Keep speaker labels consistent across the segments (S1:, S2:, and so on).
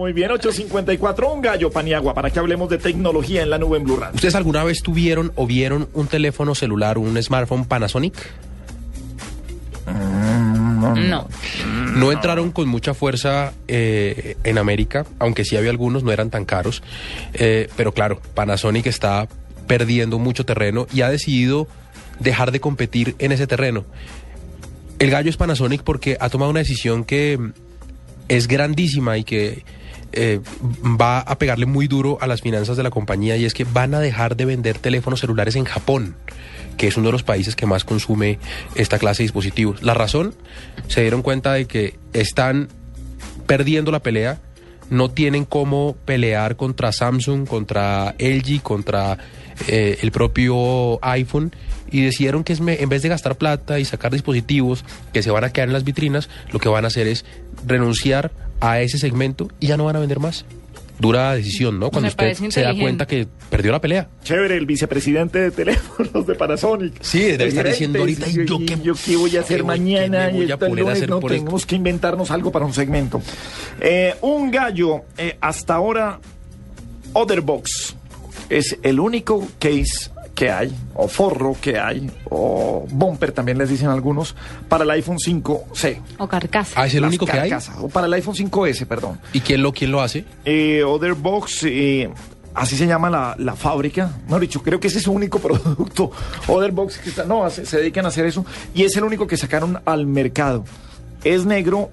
S1: Muy bien, 854, un gallo paniagua para que hablemos de tecnología en la nube en Blue Radio.
S2: ¿Ustedes alguna vez tuvieron o vieron un teléfono celular, un smartphone Panasonic?
S3: No.
S2: No entraron con mucha fuerza eh, en América, aunque sí había algunos, no eran tan caros. Eh, pero claro, Panasonic está perdiendo mucho terreno y ha decidido dejar de competir en ese terreno. El gallo es Panasonic porque ha tomado una decisión que mm, es grandísima y que eh, va a pegarle muy duro a las finanzas de la compañía y es que van a dejar de vender teléfonos celulares en Japón, que es uno de los países que más consume esta clase de dispositivos. La razón, se dieron cuenta de que están perdiendo la pelea, no tienen cómo pelear contra Samsung, contra LG, contra eh, el propio iPhone y decidieron que es me- en vez de gastar plata y sacar dispositivos que se van a quedar en las vitrinas, lo que van a hacer es renunciar a ese segmento y ya no van a vender más. Dura decisión, ¿no? Cuando
S3: Me
S2: usted se da cuenta que perdió la pelea.
S1: Chévere, el vicepresidente de teléfonos de Panasonic.
S2: Sí, debe estar diciendo ahorita, ¿y yo qué-
S1: yo qué voy a hacer mañana?
S2: voy
S1: Y
S2: a
S1: esto el
S2: poner a
S1: lunes,
S2: hacer
S1: no,
S2: por esto?
S1: tenemos que inventarnos algo para un segmento. Eh, un gallo, eh, hasta ahora, Otherbox, es el único case que hay, o forro que hay, o bumper también les dicen algunos, para el iPhone 5C.
S3: O carcasa.
S2: Ah, es el
S1: Las
S2: único que hay.
S1: O para el iPhone 5S, perdón.
S2: ¿Y quién lo, quién lo hace?
S1: Eh, Otherbox, eh, así se llama la, la fábrica. No, dicho, creo que ese es su único producto. Otherbox, que está, no, hace- se dedican a hacer eso. Y es el único que sacaron al mercado. Es negro,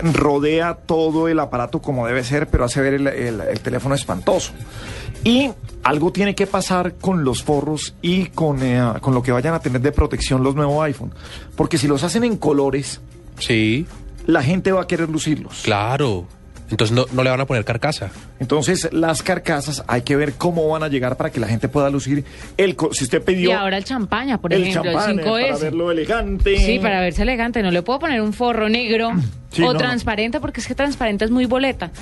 S1: rodea todo el aparato como debe ser, pero hace ver el, el- el teléfono espantoso. Y algo tiene que pasar con los forros y con, eh, con lo que vayan a tener de protección los nuevos iPhone. Porque si los hacen en colores,
S2: Sí,
S1: la gente va a querer lucirlos.
S2: claro. Entonces no, no le van a poner carcasa.
S1: Entonces, las carcasas hay que ver cómo van a llegar para que la gente pueda lucir el co- si usted pidió
S3: Y ahora el champaña, por
S1: el
S3: ejemplo, el 5S.
S1: para verlo elegante.
S3: Sí, para verse elegante. No le puedo poner un forro negro
S1: Sí,
S3: o
S1: no, no.
S3: transparente porque es que transparente es muy boleta.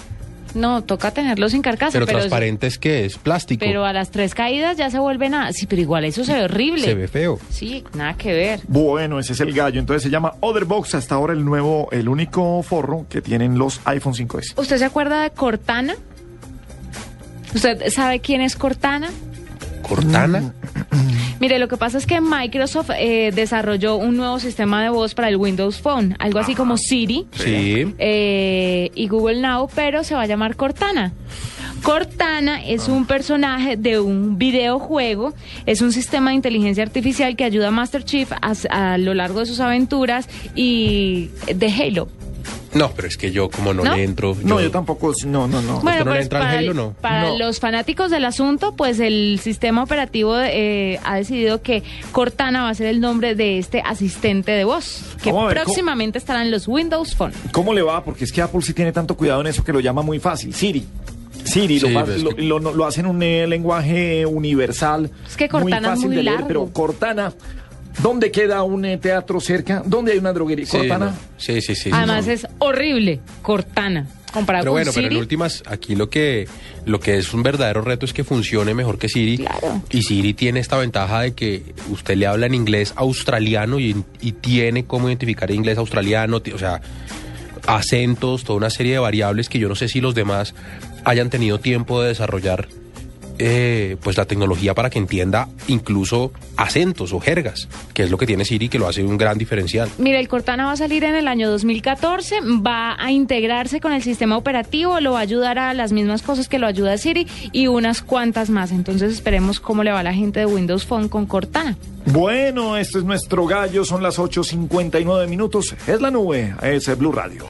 S3: No, toca tenerlo sin carcasa.
S2: Pero,
S3: pero,
S2: transparente es que es plástico.
S3: pero a las tres caídas ya se vuelve nada. Sí, pero igual eso se ve horrible.
S2: Se ve feo.
S3: Sí, nada que ver.
S1: Bueno, ese es el gallo. Entonces se llama Otherbox. Hasta ahora el nuevo, el único forro que tienen los iPhone 5S.
S3: ¿Usted se acuerda de Cortana? ¿Usted sabe quién es Cortana?
S2: Cortana.
S3: Mire, lo que pasa es que Microsoft eh, desarrolló un nuevo sistema de voz para el Windows Phone, algo así como Siri
S2: Sí.
S3: eh, y Google Now, pero se va a llamar Cortana. Cortana es un personaje de un videojuego, es un sistema de inteligencia artificial que ayuda a Master Chief a, a lo largo de sus aventuras y de Halo.
S2: No, pero es que yo como no,
S3: ¿No?
S2: le entro.
S1: No, yo tampoco. No, no, no.
S2: no le entra al
S3: para,
S2: Halo, no?
S3: para
S1: No.
S3: los fanáticos del asunto, pues el sistema operativo eh, ha decidido que Cortana va a ser el nombre de este asistente de voz, que
S1: Vamos a ver, ¿cómo-
S3: próximamente estará en los Windows Phone.
S1: ¿Cómo le va? Porque es que Apple sí tiene tanto cuidado en eso que lo llama muy fácil. Siri. Siri,
S2: Sí,
S1: lo,
S2: pero es
S1: lo,
S2: que-
S1: lo- lo hacen en un eh, lenguaje universal.
S3: Es que Cortana es
S1: fácil
S3: muy
S1: de leer,
S3: largo.
S1: pero Cortana, ¿dónde queda un eh, teatro cerca? ¿Dónde hay una droguería?
S2: Sí,
S1: Cortana.
S2: no. Sí, sí, sí.
S3: Además
S2: sí.
S3: es horrible, Cortana, comparado
S2: Pero
S3: con
S2: bueno, pero
S3: Siri.
S2: en últimas, aquí lo que, lo que es un verdadero reto es que funcione mejor que Siri.
S3: Claro.
S2: Y Siri tiene esta ventaja de que usted le habla en inglés australiano y, y tiene cómo identificar inglés australiano, o sea, acentos, toda una serie de variables que yo no sé si los demás hayan tenido tiempo de desarrollar. Eh, pues la tecnología para que entienda incluso acentos o jergas, que es lo que tiene Siri, que lo hace un gran diferencial.
S3: Mira, el Cortana va a salir en el año 2014, va a integrarse con el sistema operativo, lo va a ayudar a las mismas cosas que lo ayuda Siri y unas cuantas más. Entonces esperemos cómo le va a la gente de Windows Phone con Cortana.
S1: Bueno, este es nuestro gallo, son las 8.59 minutos. Es la nube, es Blue Radio.